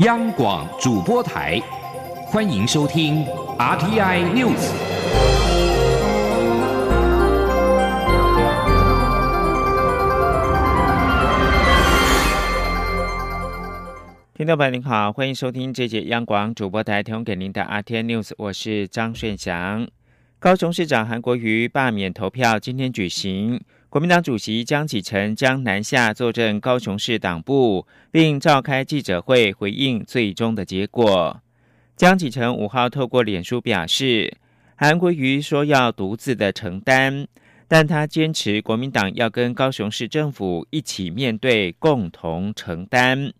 央广主播台，欢迎收听 RTI News。听众朋友您好，欢迎收听这节央广主播台提供给您的 RTI News，我是张顺祥。高雄市长韩国瑜罢免投票今天举行。国民党主席江启臣将南下坐镇高雄市党部，并召开记者会回应最终的结果。江启臣五号透过脸书表示，韩国瑜说要独自的承担，但他坚持国民党要跟高雄市政府一起面对，共同承担。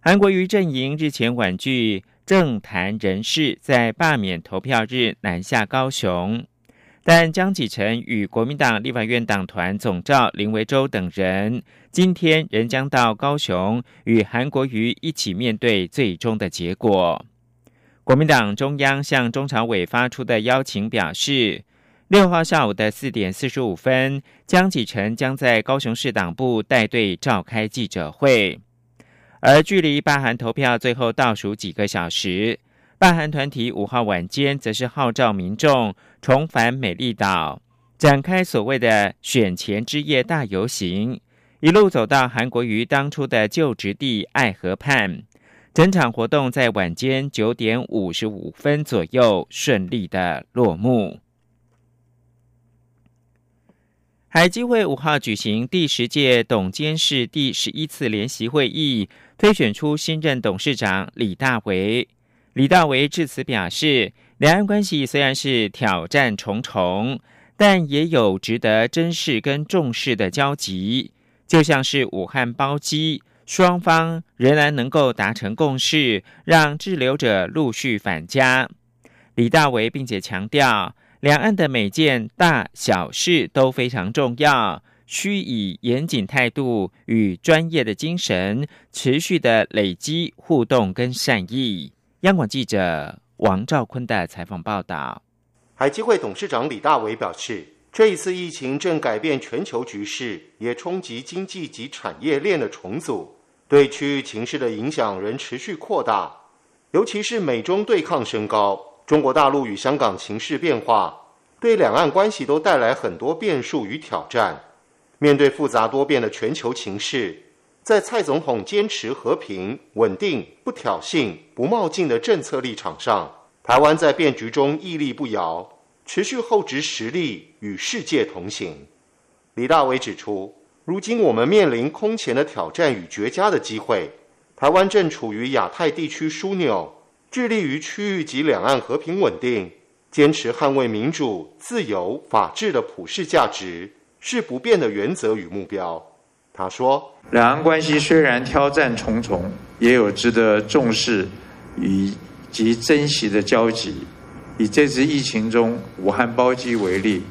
韩国瑜阵营日前婉拒政坛人士在罢免投票日南下高雄。但江启臣与国民党立法院党团总召林维洲等人，今天仍将到高雄与韩国瑜一起面对最终的结果。国民党中央向中常委发出的邀请表示，六号下午的四点四十五分，江启臣将在高雄市党部带队召开记者会。而距离罢韩投票最后倒数几个小时。罢韩团体五号晚间则是号召民众重返美丽岛，展开所谓的选前之夜大游行，一路走到韩国瑜当初的就职地爱河畔。整场活动在晚间九点五十五分左右顺利的落幕。海基会五号举行第十届董监事第十一次联席会议，推选出新任董事长李大为。李大为致辞表示，两岸关系虽然是挑战重重，但也有值得珍视跟重视的交集。就像是武汉包机，双方仍然能够达成共识，让滞留者陆续返家。李大为并且强调，两岸的每件大小事都非常重要，需以严谨态度与专业的精神，持续的累积互动跟善意。央广记者王兆坤的采访报道：海基会董事长李大为表示，这一次疫情正改变全球局势，也冲击经济及产业链的重组，对区域情势的影响仍持续扩大。尤其是美中对抗升高，中国大陆与香港情势变化，对两岸关系都带来很多变数与挑战。面对复杂多变的全球情势。在蔡总统坚持和平、稳定、不挑衅、不冒进的政策立场上，台湾在变局中屹立不摇，持续厚植实力，与世界同行。李大伟指出，如今我们面临空前的挑战与绝佳的机会，台湾正处于亚太地区枢纽，致力于区域及两岸和平稳定，坚持捍卫民主、自由、法治的普世价值，是不变的原则与目标。他说：“两岸关系虽然挑战重重，也有值得重视以及珍惜的交集。以这次疫情中武汉包机为例，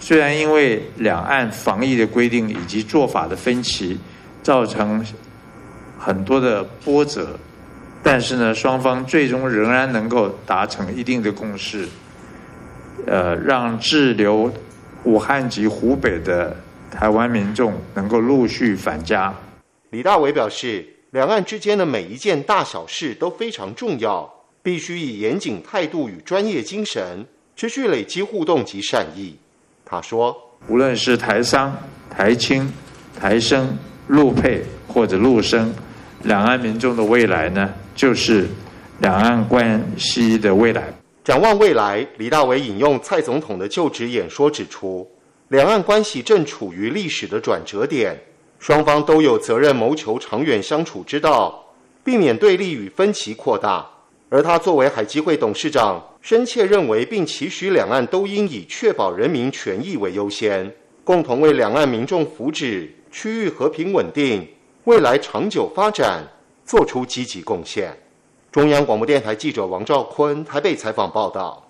虽然因为两岸防疫的规定以及做法的分歧，造成很多的波折，但是呢，双方最终仍然能够达成一定的共识，呃，让滞留武汉及湖北的。”台湾民众能够陆续返家。李大伟表示，两岸之间的每一件大小事都非常重要，必须以严谨态度与专业精神，持续累积互动及善意。他说：“无论是台商、台青、台生、陆配或者陆生，两岸民众的未来呢，就是两岸关系的未来。展望未来，李大伟引用蔡总统的就职演说指出。”两岸关系正处于历史的转折点，双方都有责任谋求长远相处之道，避免对立与分歧扩大。而他作为海基会董事长，深切认为并期许两岸都应以确保人民权益为优先，共同为两岸民众福祉、区域和平稳定、未来长久发展做出积极贡献。中央广播电台记者王兆坤台北采访报道。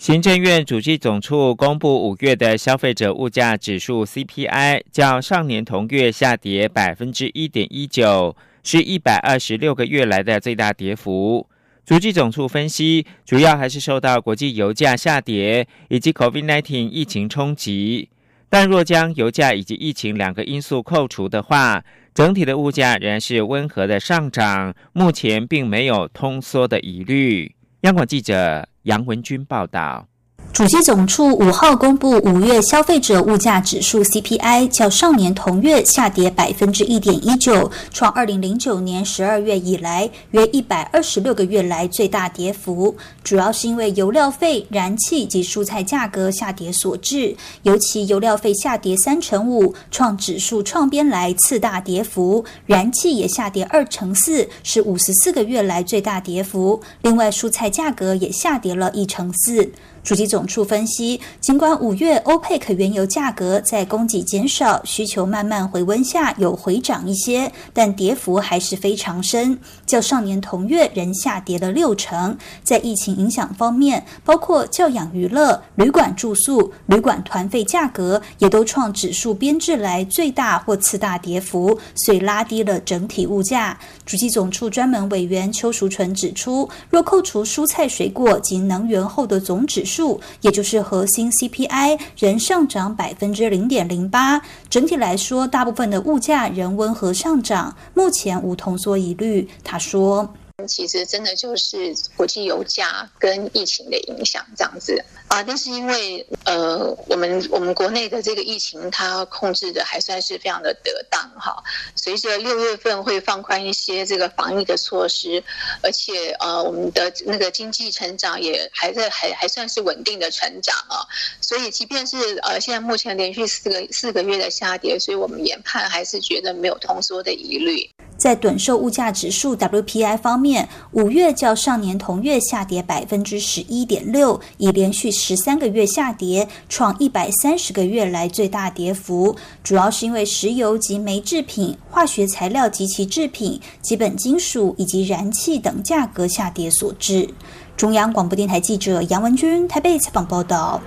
行政院主计总处公布五月的消费者物价指数 CPI，较上年同月下跌百分之一点一九，是一百二十六个月来的最大跌幅。主计总处分析，主要还是受到国际油价下跌以及 COVID-19 疫情冲击。但若将油价以及疫情两个因素扣除的话，整体的物价仍然是温和的上涨，目前并没有通缩的疑虑。央广记者杨文军报道。主机总处五号公布五月消费者物价指数 CPI，较上年同月下跌百分之一点一九，创二零零九年十二月以来约一百二十六个月来最大跌幅。主要是因为油料费、燃气及蔬菜价格下跌所致，尤其油料费下跌三成五，创指数创编来次大跌幅；燃气也下跌二成四，是五十四个月来最大跌幅。另外，蔬菜价格也下跌了一成四。主机总处分析，尽管五月欧佩克原油价格在供给减少、需求慢慢回温下有回涨一些，但跌幅还是非常深，较上年同月仍下跌了六成。在疫情影响方面，包括教养娱乐、旅馆住宿、旅馆团费价格也都创指数编制来最大或次大跌幅，所以拉低了整体物价。主机总处专门委员邱淑纯指出，若扣除蔬菜水果及能源后的总指数，也就是核心 CPI，仍上涨百分之零点零八。整体来说，大部分的物价仍温和上涨，目前无通缩疑虑。他说。其实真的就是国际油价跟疫情的影响这样子啊，但是因为呃，我们我们国内的这个疫情它控制的还算是非常的得当哈。随着六月份会放宽一些这个防疫的措施，而且呃，我们的那个经济成长也还在还还算是稳定的成长啊。所以即便是呃现在目前连续四个四个月的下跌，所以我们研判还是觉得没有通缩的疑虑。在短售物价指数 WPI 方面，五月较上年同月下跌百分之十一点六，已连续十三个月下跌，创一百三十个月来最大跌幅。主要是因为石油及煤制品、化学材料及其制品、基本金属以及燃气等价格下跌所致。中央广播电台记者杨文君台北采访报道。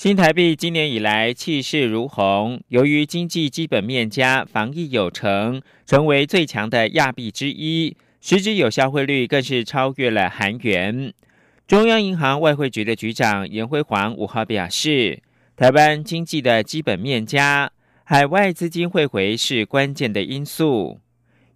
新台币今年以来气势如虹，由于经济基本面加、防疫有成，成为最强的亚币之一，实质有效汇率更是超越了韩元。中央银行外汇局的局长严辉煌五号表示，台湾经济的基本面加，海外资金汇回是关键的因素。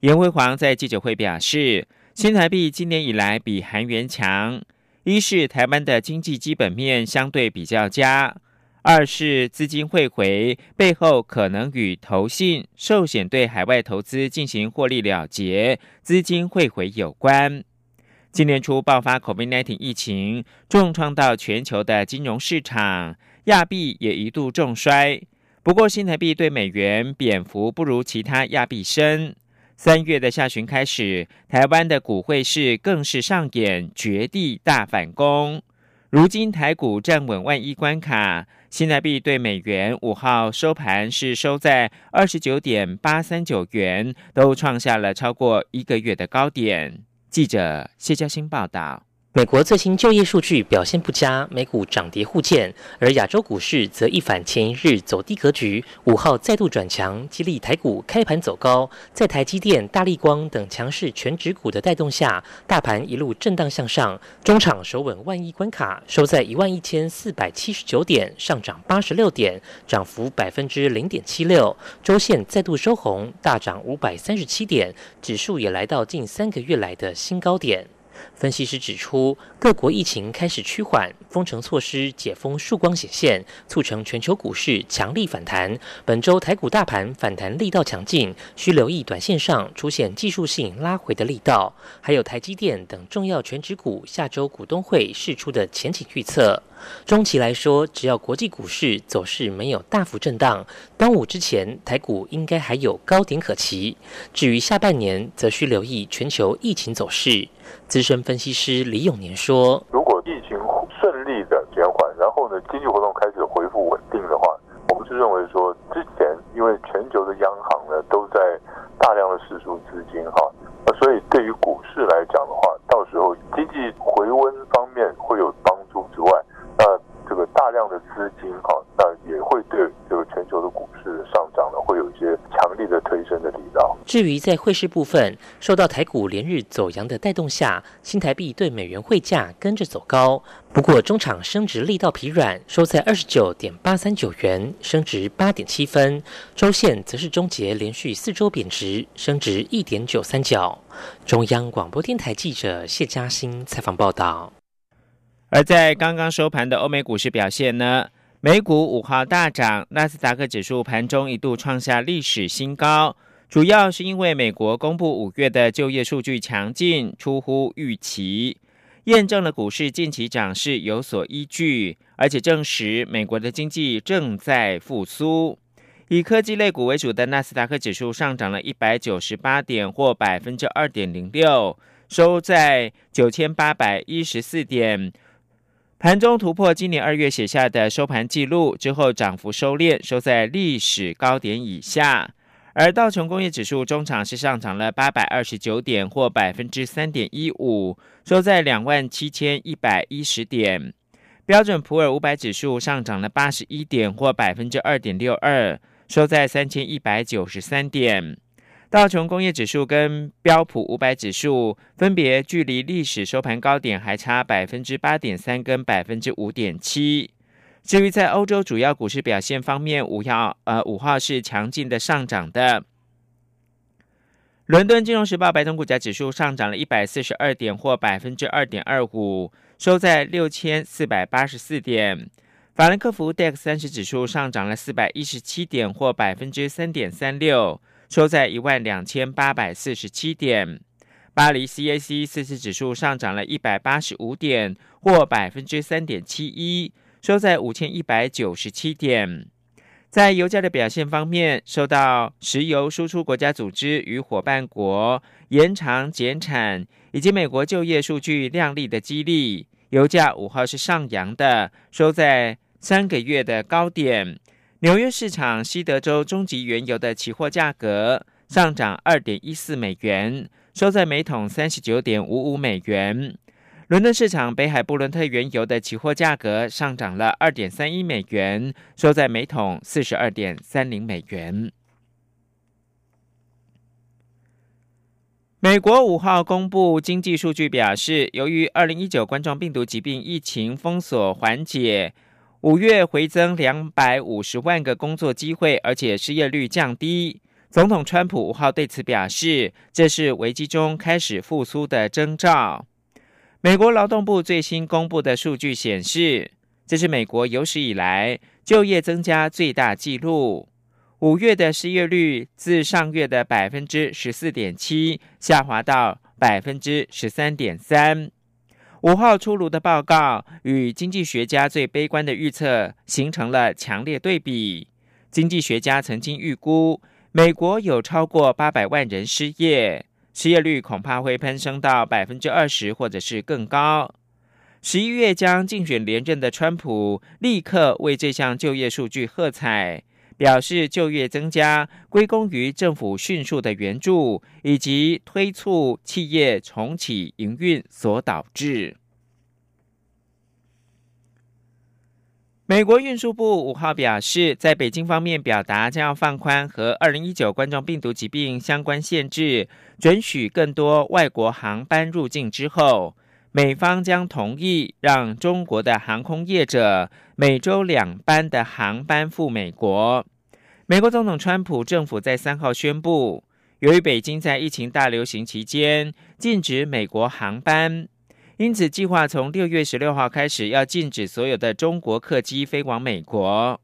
严辉煌在记者会表示，新台币今年以来比韩元强。一是台湾的经济基本面相对比较佳，二是资金汇回背后可能与投信寿险对海外投资进行获利了结，资金汇回有关。今年初爆发 COVID-19 疫情，重创到全球的金融市场，亚币也一度重衰。不过新台币对美元贬幅不如其他亚币深。三月的下旬开始，台湾的股汇市更是上演绝地大反攻。如今台股站稳万亿关卡，新台币对美元五号收盘是收在二十九点八三九元，都创下了超过一个月的高点。记者谢嘉欣报道。美国最新就业数据表现不佳，美股涨跌互见，而亚洲股市则一反前一日走低格局，五号再度转强，激励台股开盘走高。在台积电、大立光等强势全指股的带动下，大盘一路震荡向上，中场守稳万亿关卡，收在一万一千四百七十九点，上涨八十六点，涨幅百分之零点七六。周线再度收红，大涨五百三十七点，指数也来到近三个月来的新高点。分析师指出，各国疫情开始趋缓，封城措施解封曙光显现，促成全球股市强力反弹。本周台股大盘反弹力道强劲，需留意短线上出现技术性拉回的力道。还有台积电等重要全指股下周股东会释出的前景预测。中期来说，只要国际股市走势没有大幅震荡，端午之前台股应该还有高点可期。至于下半年，则需留意全球疫情走势。资深分析师李永年说：“如果疫情顺利的减缓，然后呢，经济活动开始恢复稳定的话，我们是认为说，之前因为全球的央行呢都在大量的释出资金哈，所以对于股市来讲的话，到时候经济回温方面会有帮助之外，那这个大量的资金哈，那也会对这个全球的股市上涨呢，会有一些强力的推升的力道。”至于在汇市部分，受到台股连日走阳的带动下，新台币对美元汇价跟着走高。不过中场升值力道疲软，收在二十九点八三九元，升值八点七分。周线则是终结连续四周贬值，升值一点九三角。中央广播电台记者谢嘉欣采访报道。而在刚刚收盘的欧美股市表现呢？美股五号大涨，纳斯达克指数盘中一度创下历史新高。主要是因为美国公布五月的就业数据强劲，出乎预期，验证了股市近期涨势有所依据，而且证实美国的经济正在复苏。以科技类股为主的纳斯达克指数上涨了一百九十八点，或百分之二点零六，收在九千八百一十四点，盘中突破今年二月写下的收盘纪录之后，涨幅收敛，收在历史高点以下。而道琼工业指数中场是上涨了八百二十九点，或百分之三点一五，收在两万七千一百一十点。标准普尔五百指数上涨了八十一点，或百分之二点六二，收在三千一百九十三点。道琼工业指数跟标普五百指数分别距离历史收盘高点还差百分之八点三跟百分之五点七。至于在欧洲主要股市表现方面，五号呃五号是强劲的上涨的。伦敦金融时报白铜股价指数上涨了一百四十二点，或百分之二点二五，收在六千四百八十四点。法兰克福 DAX 三十指数上涨了四百一十七点，或百分之三点三六，收在一万两千八百四十七点。巴黎 CAC 四十指数上涨了一百八十五点，或百分之三点七一。收在五千一百九十七点。在油价的表现方面，受到石油输出国家组织与伙伴国延长减产，以及美国就业数据亮丽的激励，油价五号是上扬的，收在三个月的高点。纽约市场西德州中级原油的期货价格上涨二点一四美元，收在每桶三十九点五五美元。伦敦市场北海布伦特原油的期货价格上涨了二点三一美元，收在每桶四十二点三零美元。美国五号公布经济数据，表示由于二零一九冠状病毒疾病疫情封锁缓解，五月回增两百五十万个工作机会，而且失业率降低。总统川普五号对此表示，这是危机中开始复苏的征兆。美国劳动部最新公布的数据显示，这是美国有史以来就业增加最大纪录。五月的失业率自上月的百分之十四点七下滑到百分之十三点三。五号出炉的报告与经济学家最悲观的预测形成了强烈对比。经济学家曾经预估，美国有超过八百万人失业。失业率恐怕会攀升到百分之二十，或者是更高。十一月将竞选连任的川普立刻为这项就业数据喝彩，表示就业增加归功于政府迅速的援助以及推促企业重启营运所导致。美国运输部五号表示，在北京方面表达将要放宽和二零一九冠状病毒疾病相关限制，准许更多外国航班入境之后，美方将同意让中国的航空业者每周两班的航班赴美国。美国总统川普政府在三号宣布，由于北京在疫情大流行期间禁止美国航班。因此，计划从六月十六号开始要禁止所有的中国客机飞往美国。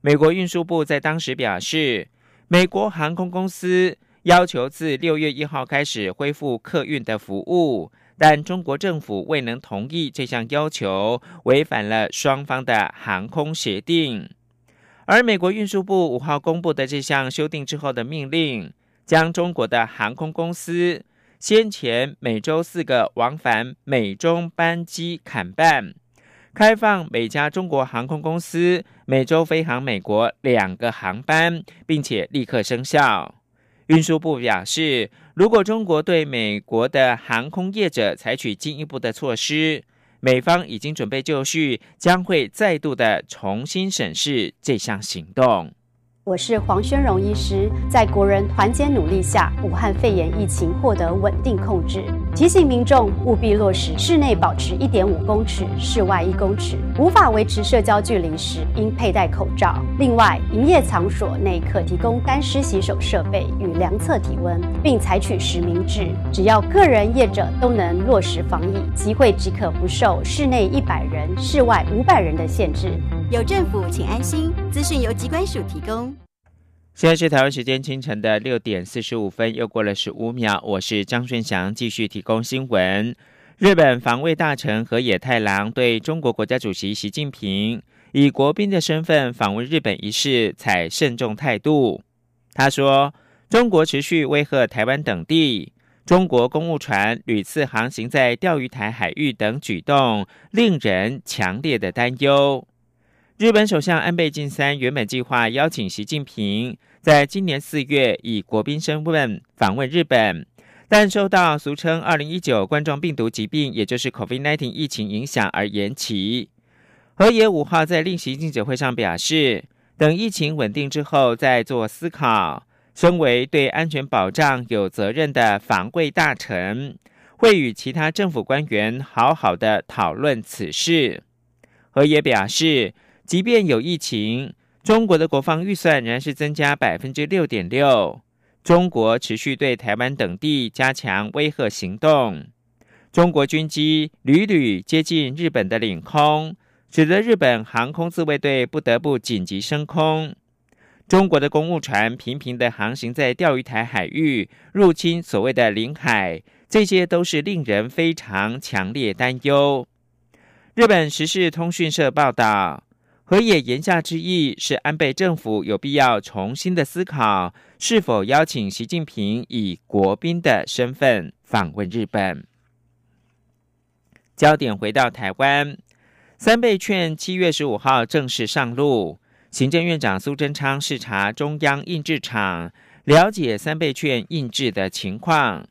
美国运输部在当时表示，美国航空公司要求自六月一号开始恢复客运的服务，但中国政府未能同意这项要求，违反了双方的航空协定。而美国运输部五号公布的这项修订之后的命令，将中国的航空公司。先前每周四个往返美中班机砍半，开放每家中国航空公司每周飞航美国两个航班，并且立刻生效。运输部表示，如果中国对美国的航空业者采取进一步的措施，美方已经准备就绪，将会再度的重新审视这项行动。我是黄宣荣医师，在国人团结努力下，武汉肺炎疫情获得稳定控制。提醒民众务必落实室内保持一点五公尺，室外一公尺。无法维持社交距离时，应佩戴口罩。另外，营业场所内可提供干湿洗手设备与量测体温，并采取实名制。只要个人业者都能落实防疫，集会即可不受室内一百人、室外五百人的限制。有政府，请安心。资讯由机关署提供。现在是台湾时间清晨的六点四十五分，又过了十五秒。我是张顺祥，继续提供新闻。日本防卫大臣河野太郎对中国国家主席习近平以国宾的身份访问日本一事采慎重态度。他说：“中国持续威吓台湾等地，中国公务船屡次航行在钓鱼台海域等举动，令人强烈的担忧。”日本首相安倍晋三原本计划邀请习近平在今年四月以国宾身份访问日本，但受到俗称“二零一九冠状病毒疾病”也就是 COVID-19 疫情影响而延期。河野五号在例行记者会上表示，等疫情稳定之后再做思考。身为对安全保障有责任的防卫大臣，会与其他政府官员好好的讨论此事。河野表示。即便有疫情，中国的国防预算仍然是增加百分之六点六。中国持续对台湾等地加强威吓行动，中国军机屡屡接近日本的领空，使得日本航空自卫队不得不紧急升空。中国的公务船频频的航行在钓鱼台海域，入侵所谓的领海，这些都是令人非常强烈担忧。日本时事通讯社报道。河野言下之意是，安倍政府有必要重新的思考，是否邀请习近平以国宾的身份访问日本。焦点回到台湾，三倍券七月十五号正式上路，行政院长苏贞昌视察中央印制厂，了解三倍券印制的情况。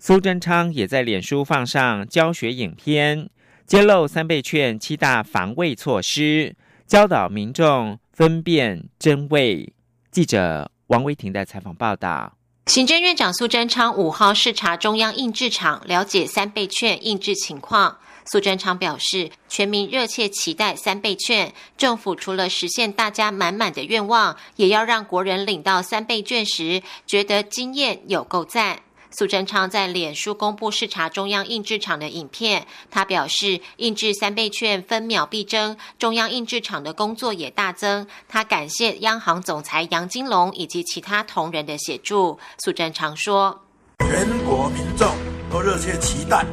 苏贞昌也在脸书放上教学影片，揭露三倍券七大防卫措施。教导民众分辨真伪。记者王维婷的采访报道。行政院长苏贞昌五号视察中央印制厂，了解三倍券印制情况。苏贞昌表示，全民热切期待三倍券，政府除了实现大家满满的愿望，也要让国人领到三倍券时，觉得经验有够赞。苏贞昌在脸书公布视察中央印制厂的影片，他表示，印制三倍券分秒必争，中央印制厂的工作也大增。他感谢央行总裁杨金龙以及其他同仁的协助。苏贞昌说：“全国民众都热切期待，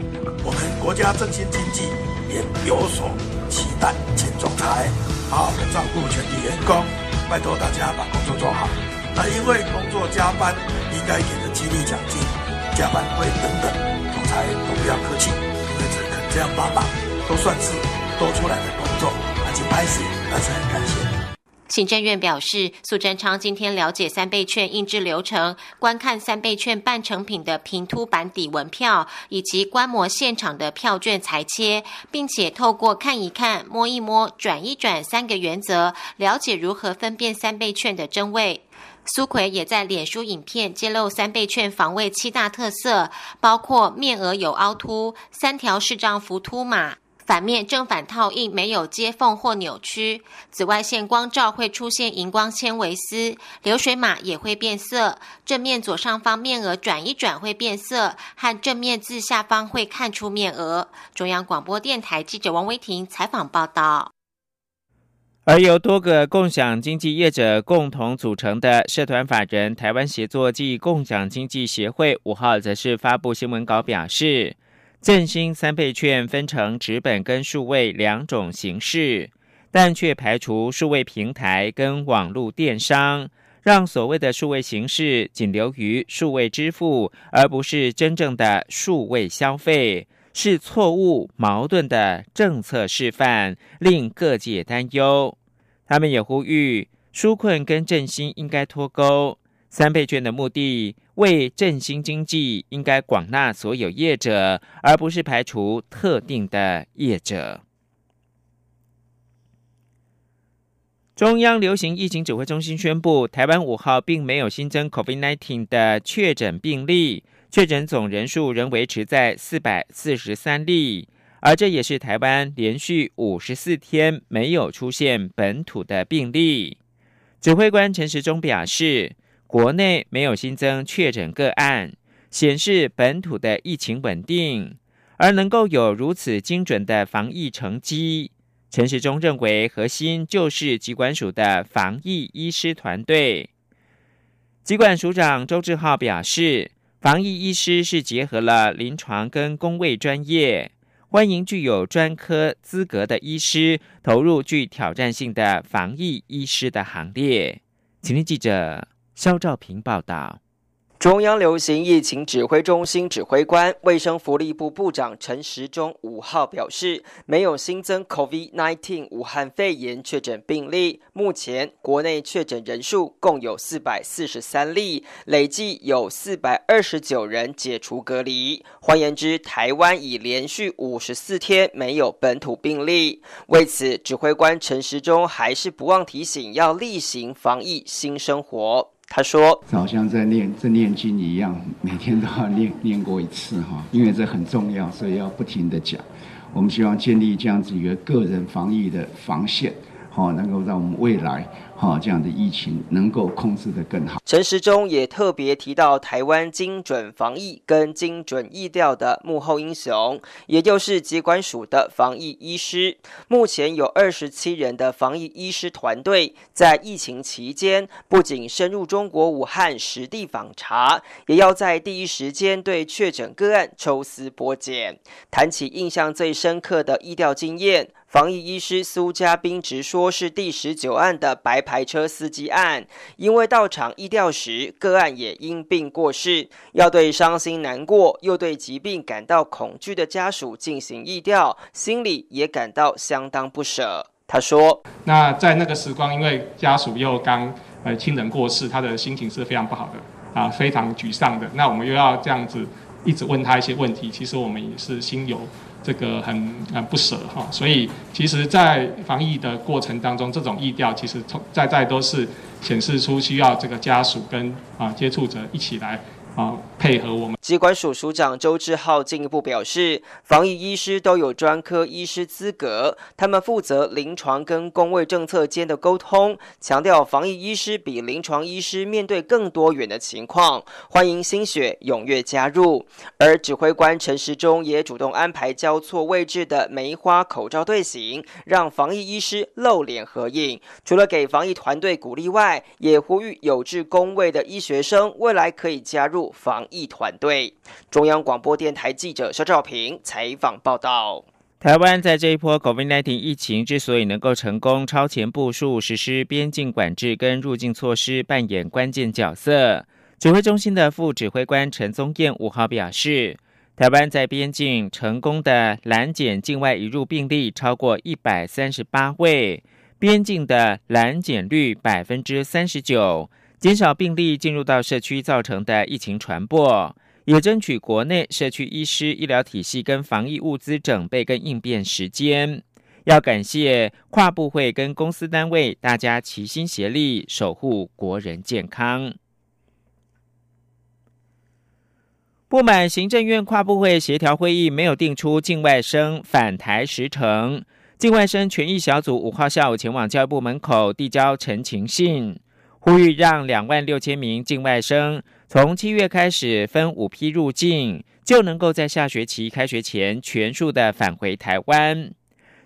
我们国家振兴经济也有所期待，请总裁好好照顾全体员工，拜托大家把工作做好。那因为工作加班，应该给的激励奖金。”加班费等等，总裁都不要客气，因为只肯这样帮忙，都算是多出来的工作，而且拍戏，而且很感谢。行政院表示，苏贞昌今天了解三倍券印制流程，观看三倍券半成品的平凸版底纹票，以及观摩现场的票券裁切，并且透过看一看、摸一摸、转一转三个原则，了解如何分辨三倍券的真伪。苏奎也在脸书影片揭露三倍券防卫七大特色，包括面额有凹凸、三条视障浮凸码、反面正反套印没有接缝或扭曲、紫外线光照会出现荧光纤维丝、流水码也会变色、正面左上方面额转一转会变色，和正面字下方会看出面额。中央广播电台记者王威婷采访报道。而由多个共享经济业者共同组成的社团法人台湾协作暨共享经济协会五号则是发布新闻稿表示，振兴三倍券分成纸本跟数位两种形式，但却排除数位平台跟网络电商，让所谓的数位形式仅留于数位支付，而不是真正的数位消费。是错误、矛盾的政策示范，令各界担忧。他们也呼吁纾困跟振兴应该脱钩。三倍券的目的为振兴经济，应该广纳所有业者，而不是排除特定的业者。中央流行疫情指挥中心宣布，台湾五号并没有新增 COVID-19 的确诊病例，确诊总人数仍维持在四百四十三例，而这也是台湾连续五十四天没有出现本土的病例。指挥官陈时中表示，国内没有新增确诊个案，显示本土的疫情稳定，而能够有如此精准的防疫成绩。陈时中认为，核心就是疾管署的防疫医师团队。疾管署长周志浩表示，防疫医师是结合了临床跟工位专业，欢迎具有专科资格的医师投入具挑战性的防疫医师的行列。请听记者肖兆平报道。中央流行疫情指挥中心指挥官、卫生福利部部长陈时中五号表示，没有新增 COVID-19 武汉肺炎确诊病例。目前国内确诊人数共有四百四十三例，累计有四百二十九人解除隔离。换言之，台湾已连续五十四天没有本土病例。为此，指挥官陈时中还是不忘提醒，要例行防疫新生活。他说：“好像在念在念经一样，每天都要念念过一次哈，因为这很重要，所以要不停的讲。我们希望建立这样子一个个人防疫的防线，好，能够让我们未来。”好，这样的疫情能够控制的更好。陈时中也特别提到，台湾精准防疫跟精准疫调的幕后英雄，也就是疾管署的防疫医师。目前有二十七人的防疫医师团队，在疫情期间不仅深入中国武汉实地访查，也要在第一时间对确诊个案抽丝剥茧。谈起印象最深刻的疫调经验。防疫医师苏家斌直说，是第十九案的白牌车司机案，因为到场疫调时，个案也因病过世，要对伤心难过又对疾病感到恐惧的家属进行疫调，心里也感到相当不舍。他说：“那在那个时光，因为家属又刚呃亲人过世，他的心情是非常不好的啊，非常沮丧的。那我们又要这样子一直问他一些问题，其实我们也是心有。”这个很很不舍哈，所以其实，在防疫的过程当中，这种意调其实从在在都是显示出需要这个家属跟啊接触者一起来。啊，配合我们。机关署署长周志浩进一步表示，防疫医师都有专科医师资格，他们负责临床跟公卫政策间的沟通，强调防疫医师比临床医师面对更多元的情况，欢迎新血踊跃加入。而指挥官陈时中也主动安排交错位置的梅花口罩队形，让防疫医师露脸合影。除了给防疫团队鼓励外，也呼吁有志公卫的医学生未来可以加入。防疫团队，中央广播电台记者肖兆平采访报道。台湾在这一波 COVID-19 疫情之所以能够成功超前部署实施边境管制跟入境措施，扮演关键角色。指挥中心的副指挥官陈宗彦五号表示，台湾在边境成功的拦检境外移入病例超过一百三十八位，边境的拦检率百分之三十九。减少病例进入到社区造成的疫情传播，也争取国内社区医师、医疗体系跟防疫物资整备跟应变时间。要感谢跨部会跟公司单位，大家齐心协力守护国人健康。不满行政院跨部会协调会议没有定出境外生返台时程，境外生权益小组五号下午前往教育部门口递交陈情信。呼吁让两万六千名境外生从七月开始分五批入境，就能够在下学期开学前全数的返回台湾。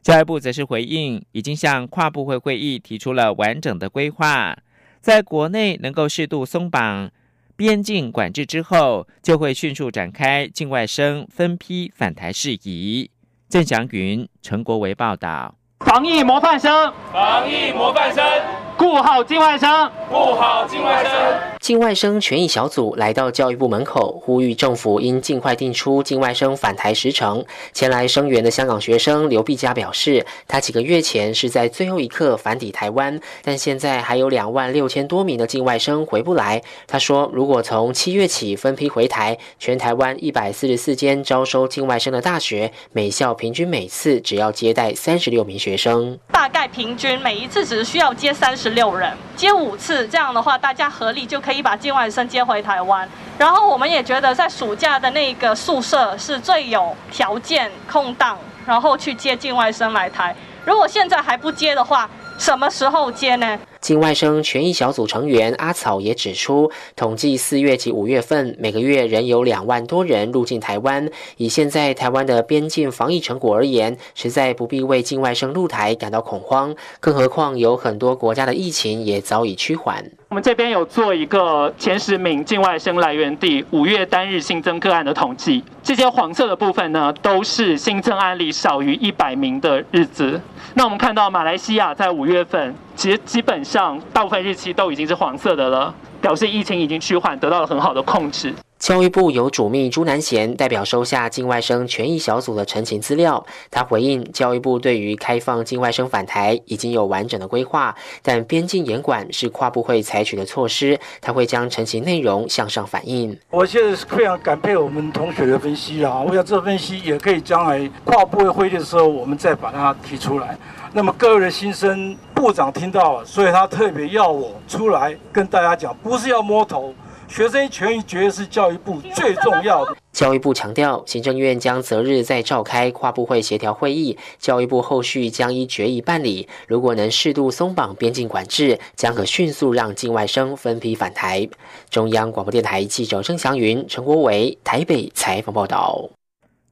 教育部则是回应，已经向跨部会会议提出了完整的规划，在国内能够适度松绑边境管制之后，就会迅速展开境外生分批返台事宜。郑祥云、陈国维报道。防疫模范生，防疫模范生。顾好境外生，顾好境外生。境外生权益小组来到教育部门口，呼吁政府应尽快定出境外生返台时程。前来声援的香港学生刘碧嘉表示，他几个月前是在最后一刻返抵台湾，但现在还有两万六千多名的境外生回不来。他说，如果从七月起分批回台，全台湾一百四十四间招收境外生的大学，每校平均每次只要接待三十六名学生，大概平均每一次只需要接三十六人，接五次，这样的话大家合力就可。以把境外生接回台湾，然后我们也觉得在暑假的那个宿舍是最有条件空档，然后去接境外生来台。如果现在还不接的话，什么时候接呢？境外生权益小组成员阿草也指出，统计四月及五月份，每个月仍有两万多人入境台湾。以现在台湾的边境防疫成果而言，实在不必为境外生入台感到恐慌。更何况有很多国家的疫情也早已趋缓。我们这边有做一个前十名境外生来源地五月单日新增个案的统计，这些黄色的部分呢，都是新增案例少于一百名的日子。那我们看到马来西亚在五月份。其实基本上大部分日期都已经是黄色的了，表示疫情已经趋缓，得到了很好的控制。教育部有主秘朱南贤代表收下境外生权益小组的陈情资料，他回应教育部对于开放境外生返台已经有完整的规划，但边境严管是跨部会采取的措施，他会将陈情内容向上反映。我现在是非常感佩我们同学的分析啊，我想这分析也可以将来跨部会会议的时候，我们再把它提出来。那么各位的心声，部长听到了，所以他特别要我出来跟大家讲，不是要摸头。学生权益绝对是教育部最重要的。教育部强调，行政院将择日再召开跨部会协调会议，教育部后续将依决议办理。如果能适度松绑边境管制，将可迅速让境外生分批返台。中央广播电台记者郑祥云、陈国伟台北采访报道。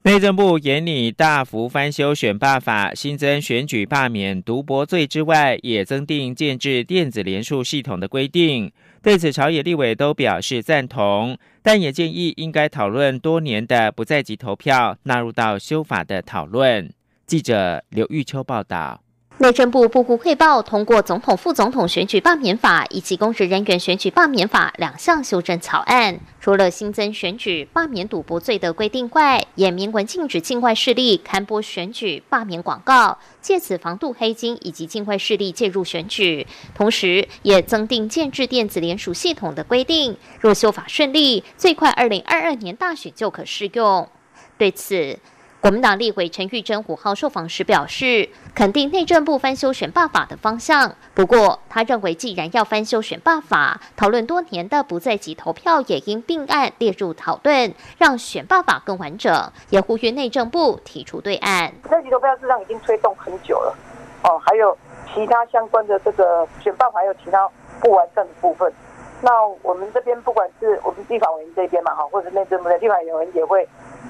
内政部严拟大幅翻修选罢法，新增选举罢免赌博罪之外，也增订建制电子联署系统的规定。对此，朝野立委都表示赞同，但也建议应该讨论多年的不在籍投票纳入到修法的讨论。记者刘玉秋报道。内政部部部汇报通过总统、副总统选举罢免法以及公职人员选举罢免法两项修正草案，除了新增选举罢免赌博罪的规定外，也明文禁止境外势力刊播选举罢免广告，借此防杜黑金以及境外势力介入选举。同时，也增订建制电子联署系统的规定，若修法顺利，最快二零二二年大选就可适用。对此，国民党立委陈玉珍五号受访时表示，肯定内政部翻修选罢法的方向。不过，他认为既然要翻修选罢法，讨论多年的不在籍投票也应并案列入讨论，让选罢法更完整。也呼吁内政部提出对案。不在籍投票事实上已经推动很久了，哦，还有其他相关的这个选罢法，还有其他不完善的部分。那我们这边不管是我们地法委员这边嘛，哈，或者内政部的地法委员也会。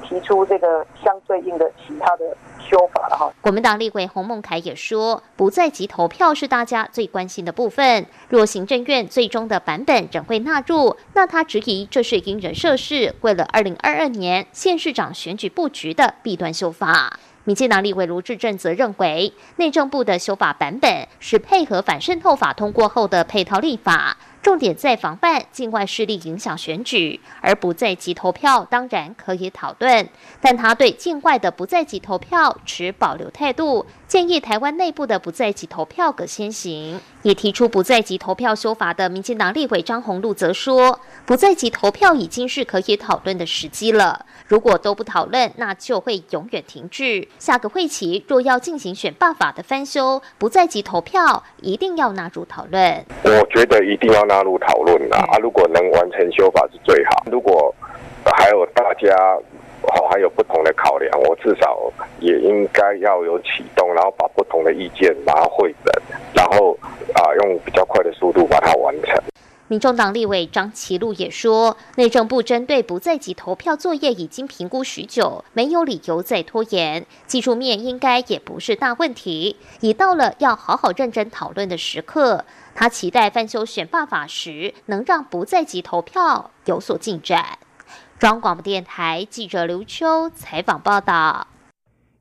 提出这个相对应的其他的修法了哈。国民党立委洪孟凯也说，不在籍投票是大家最关心的部分。若行政院最终的版本仍会纳入，那他质疑这是因人设事，为了二零二二年县市长选举布局的弊端修法。民进党立委卢志正则认为，内政部的修法版本是配合反渗透法通过后的配套立法。重点在防范境外势力影响选举，而不在籍投票当然可以讨论，但他对境外的不在籍投票持保留态度，建议台湾内部的不在籍投票可先行。也提出不在籍投票修法的民进党立委张宏禄则说，不在籍投票已经是可以讨论的时机了，如果都不讨论，那就会永远停滞。下个会期若要进行选罢法的翻修，不在籍投票一定要纳入讨论。我觉得一定要纳。入讨论啊！啊，如果能完成修法是最好。如果还有大家哦，还有不同的考量，我至少也应该要有启动，然后把不同的意见把它汇整，然后啊，用比较快的速度把它完成。民众党立委张其禄也说，内政部针对不在籍投票作业已经评估许久，没有理由再拖延。技术面应该也不是大问题，已到了要好好认真讨论的时刻。他期待翻修选罢法时，能让不在籍投票有所进展。中央广播电台记者刘秋采访报道。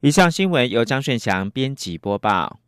以上新闻由张顺祥编辑播报。